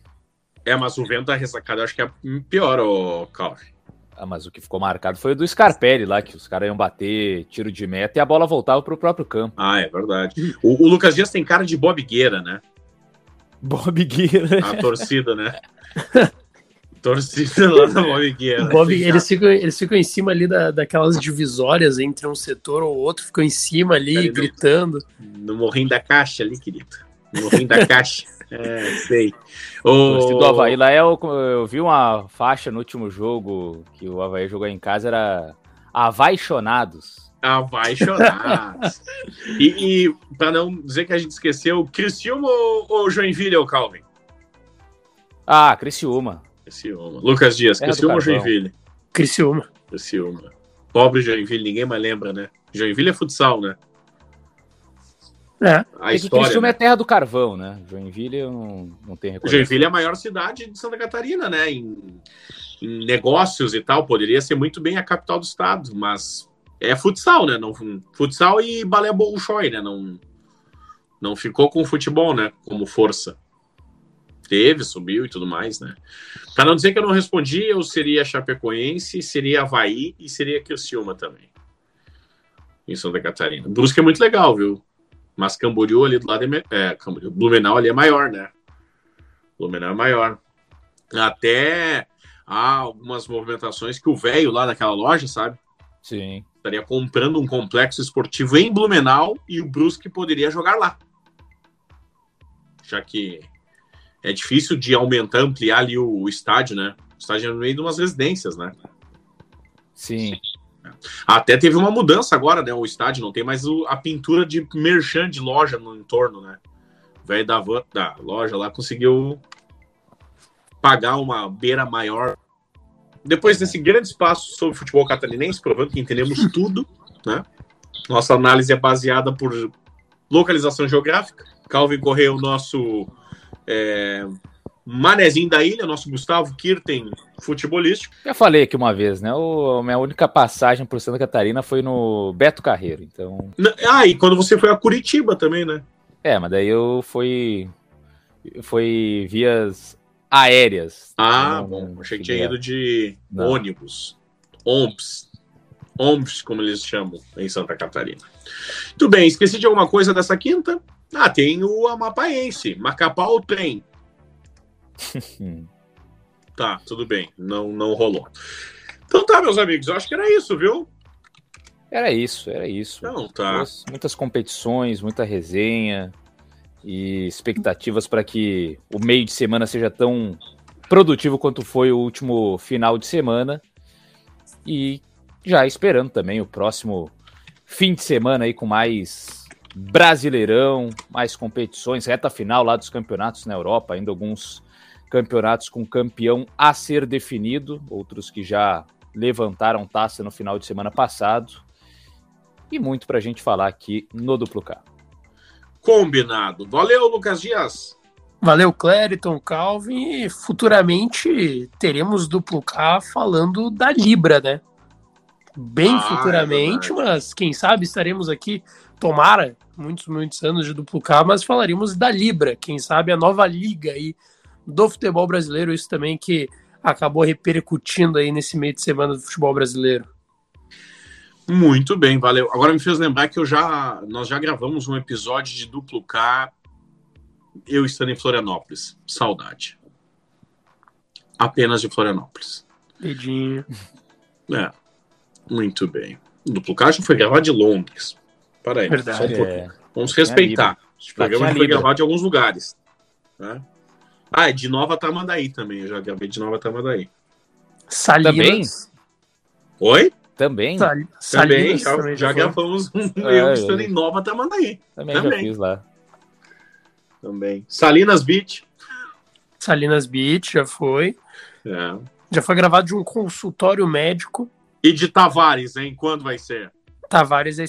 É, mas o vento da ressacada eu acho que é pior, ô Calvin. Ah, mas o que ficou marcado foi o do Scarpelli lá, que os caras iam bater tiro de meta e a bola voltava pro próprio campo. Ah, é verdade. O, o Lucas Dias tem cara de Bob Gueira, né? Bob Guira. A torcida, né? torcida lá da Bob Gueira. O Bob, eles, ficam, eles ficam em cima ali da, daquelas divisórias entre um setor ou outro, ficam em cima ali, Ali no- gritando. No morrinho da caixa ali, querido. No morrinho da caixa. É, sei. O do. Havaí lá é o, eu vi uma faixa no último jogo que o Havaí jogou em casa, era Avaixonados. Apaixonados. e, e para não dizer que a gente esqueceu, Criciúma ou, ou Joinville ou Calvin? Ah, Criciúma. Criciúma. Lucas Dias, do Criciúma ou. Joinville? Criciúma. Criciúma. Pobre Joinville, ninguém mais lembra, né? Joinville é futsal, né? É, A é história. Criciúma né? é terra do carvão, né? Joinville não, não tem. Joinville é a maior cidade de Santa Catarina, né? Em, em negócios e tal, poderia ser muito bem a capital do estado, mas é futsal, né? Não, futsal e balé bolshoi, né? Não, não ficou com futebol, né? Como força. Teve, subiu e tudo mais, né? Para não dizer que eu não respondi, eu seria Chapecoense, seria Havaí e seria Criciúma também. Em Santa Catarina. Brusque é muito legal, viu? Mas Camboriú ali do lado é, é Camboriú, Blumenau ali é maior, né? Blumenau é maior. Até há algumas movimentações que o velho lá daquela loja, sabe? Sim. Estaria comprando um complexo esportivo em Blumenau e o Brusque poderia jogar lá. Já que é difícil de aumentar, ampliar ali o, estádio, né? O estádio é no meio de umas residências, né? Sim. Até teve uma mudança agora, né? O estádio não tem mais o- a pintura de merchan de loja no entorno, né? O velho da, van- da loja lá conseguiu pagar uma beira maior. Depois desse grande espaço sobre futebol catarinense, provando que entendemos tudo, né? Nossa análise é baseada por localização geográfica. Calvin Correia, o nosso é, manezinho da ilha, nosso Gustavo Kirten futebolístico. Já falei aqui uma vez, né? O, a minha única passagem por Santa Catarina foi no Beto Carreiro. Então. Ah, e quando você foi a Curitiba também, né? É, mas daí eu fui. Foi vias aéreas. Ah, Eu não- bom. não Achei que tinha ido de Não. ônibus. OMPS. OMPS, como eles chamam em Santa Catarina. Tudo bem, esqueci de alguma coisa dessa quinta? Ah, tem o Amapaense. Macapá tem. Tá, tudo bem. Não, não rolou. Então tá, meus amigos. Eu acho que era isso, viu? Era isso, era isso. Então tá. Muitas, muitas competições, muita resenha e expectativas para que o meio de semana seja tão produtivo quanto foi o último final de semana. E já esperando também o próximo fim de semana aí com mais Brasileirão, mais competições, reta final lá dos campeonatos na Europa, ainda alguns campeonatos com campeão a ser definido, outros que já levantaram taça no final de semana passado e muito para a gente falar aqui no Duplo K. Combinado. Valeu, Lucas Dias. Valeu, Clériton, Calvin. E futuramente teremos duplo K falando da Libra, né? Bem Ah, é futuramente, verdade. mas quem sabe estaremos aqui, tomara, muitos, muitos anos de duplo K, mas falaremos da Libra, quem sabe a nova liga aí do futebol brasileiro, isso também que acabou repercutindo aí nesse meio de semana do futebol brasileiro. Muito bem, valeu. Agora me fez lembrar que eu já nós já gravamos um episódio de duplo K eu estando em Florianópolis. Saudade. Apenas de Florianópolis. Dedinho. É. Muito bem. O duplo K já foi gravado de Londres. Para aí, Verdade. só um pouquinho. É, Vamos respeitar. Esse programa já foi Libra. gravado de alguns lugares. Né? Ah, é de Nova Tamandaí também. Eu já gravei de Nova Tamandaí. Salinas. Oi? também, Sal- Também, Salinas já, também já foi. gravamos um É, eu estando em Nova Tamandaí. também, já também. fiz lá. Também. Salinas Beach. Salinas Beach já foi. É. Já foi gravado de um consultório médico. E de Tavares, hein? Quando vai ser? Tavares é a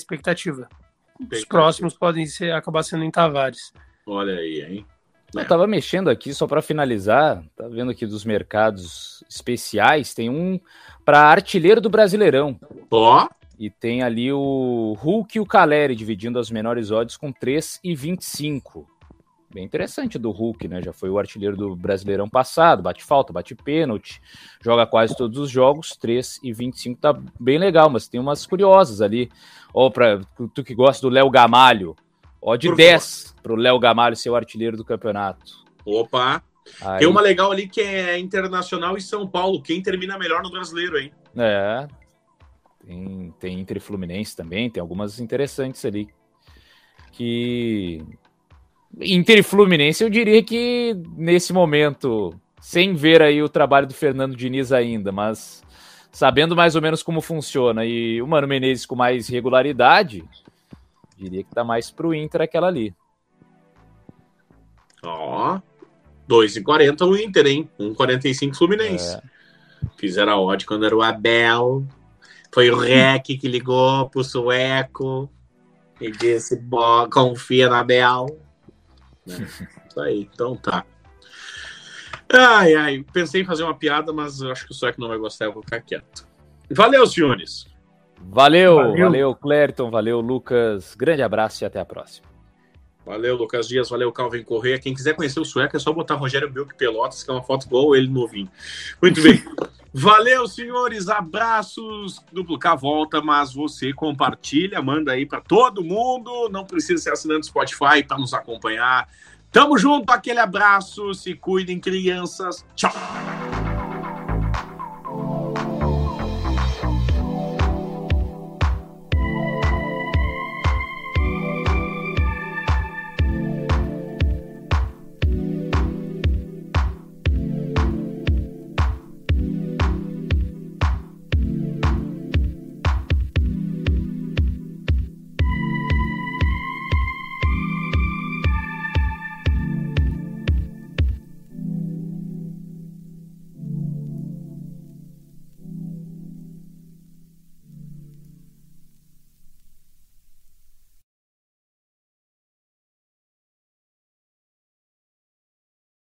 expectativa. Os próximos podem ser, acabar sendo em Tavares. Olha aí, hein? Eu tava mexendo aqui só para finalizar, tá vendo aqui dos mercados especiais, tem um para artilheiro do Brasileirão. Ó, E tem ali o Hulk e o Caleri dividindo as menores odds com 3 e 25. Bem interessante do Hulk, né? Já foi o artilheiro do Brasileirão passado, bate falta, bate pênalti, joga quase todos os jogos, 3 e 25 tá bem legal, mas tem umas curiosas ali. Ou para tu que gosta do Léo Gamalho, ó de Por 10 para o Léo Gamalho ser o artilheiro do campeonato. Opa! Aí... Tem uma legal ali que é Internacional e São Paulo. Quem termina melhor no brasileiro, hein? É. Tem, tem Inter e Fluminense também, tem algumas interessantes ali. Que. Inter e Fluminense, eu diria que nesse momento, sem ver aí o trabalho do Fernando Diniz ainda, mas sabendo mais ou menos como funciona e o Mano Menezes com mais regularidade, diria que tá mais pro Inter aquela ali. Ó, oh, 2,40 o Inter, hein? 1,45 Fluminense. É. Fizeram a odd quando era o Abel. Foi o Rec que ligou pro sueco e disse: confia na Abel. Né? Isso aí, então tá. Ai, ai, pensei em fazer uma piada, mas eu acho que o sueco não vai gostar, eu vou ficar quieto. Valeu, senhores. Valeu, valeu, valeu Clériton, valeu, Lucas. Grande abraço e até a próxima. Valeu, Lucas Dias. Valeu, Calvin Correia. Quem quiser conhecer o sueco é só botar Rogério Bilk Pelotas, que é uma foto igual ele novinho. Muito bem. Valeu, senhores. Abraços. Duplo K volta, mas você compartilha, manda aí para todo mundo. Não precisa ser assinante do Spotify para nos acompanhar. Tamo junto, aquele abraço. Se cuidem, crianças. Tchau.